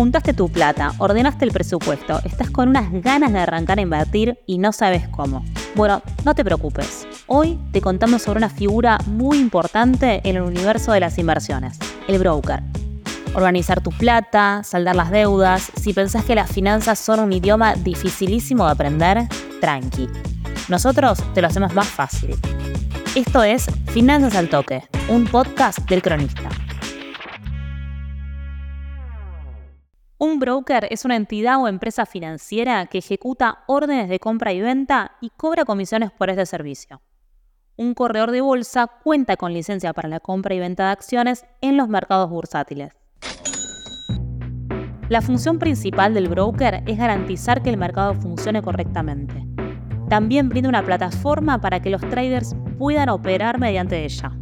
Juntaste tu plata, ordenaste el presupuesto, estás con unas ganas de arrancar a invertir y no sabes cómo. Bueno, no te preocupes. Hoy te contamos sobre una figura muy importante en el universo de las inversiones, el broker. Organizar tu plata, saldar las deudas, si pensás que las finanzas son un idioma dificilísimo de aprender, tranqui. Nosotros te lo hacemos más fácil. Esto es Finanzas al Toque, un podcast del cronista. Un broker es una entidad o empresa financiera que ejecuta órdenes de compra y venta y cobra comisiones por este servicio. Un corredor de bolsa cuenta con licencia para la compra y venta de acciones en los mercados bursátiles. La función principal del broker es garantizar que el mercado funcione correctamente. También brinda una plataforma para que los traders puedan operar mediante ella.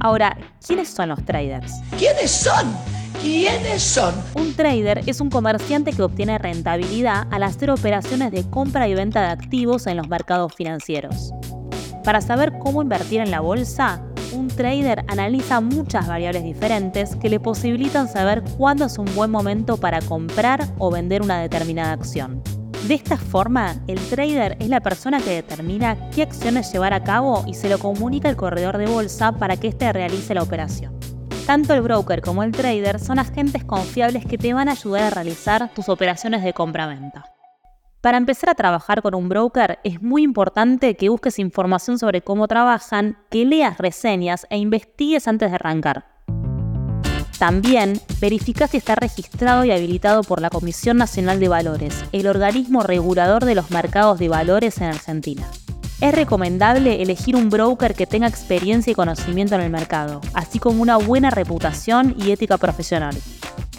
Ahora, ¿quiénes son los traders? ¿Quiénes son? ¿Quiénes son? Un trader es un comerciante que obtiene rentabilidad al hacer operaciones de compra y venta de activos en los mercados financieros. Para saber cómo invertir en la bolsa, un trader analiza muchas variables diferentes que le posibilitan saber cuándo es un buen momento para comprar o vender una determinada acción. De esta forma, el trader es la persona que determina qué acciones llevar a cabo y se lo comunica al corredor de bolsa para que éste realice la operación. Tanto el broker como el trader son agentes confiables que te van a ayudar a realizar tus operaciones de compra-venta. Para empezar a trabajar con un broker es muy importante que busques información sobre cómo trabajan, que leas reseñas e investigues antes de arrancar. También verifica si está registrado y habilitado por la Comisión Nacional de Valores, el organismo regulador de los mercados de valores en Argentina. Es recomendable elegir un broker que tenga experiencia y conocimiento en el mercado, así como una buena reputación y ética profesional.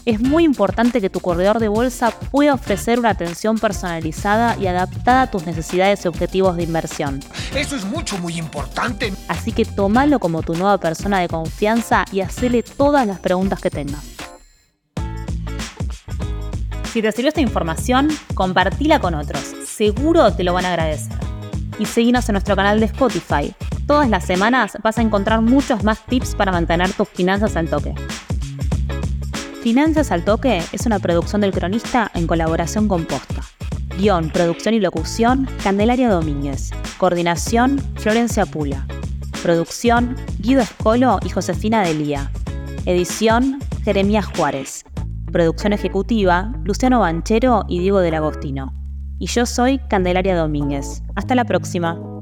Es muy importante que tu corredor de bolsa pueda ofrecer una atención personalizada y adaptada a tus necesidades y objetivos de inversión. Eso es mucho, muy importante. Así que tómalo como tu nueva persona de confianza y hacele todas las preguntas que tengas. Si te sirvió esta información, compartila con otros. Seguro te lo van a agradecer y seguinos en nuestro canal de Spotify. Todas las semanas vas a encontrar muchos más tips para mantener tus finanzas al toque. Finanzas al Toque es una producción del cronista en colaboración con Posta. Guión, producción y locución, Candelaria Domínguez. Coordinación, Florencia Pula. Producción, Guido Escolo y Josefina Delía. Edición, Jeremías Juárez. Producción ejecutiva, Luciano Banchero y Diego del Agostino y yo soy Candelaria Domínguez. Hasta la próxima.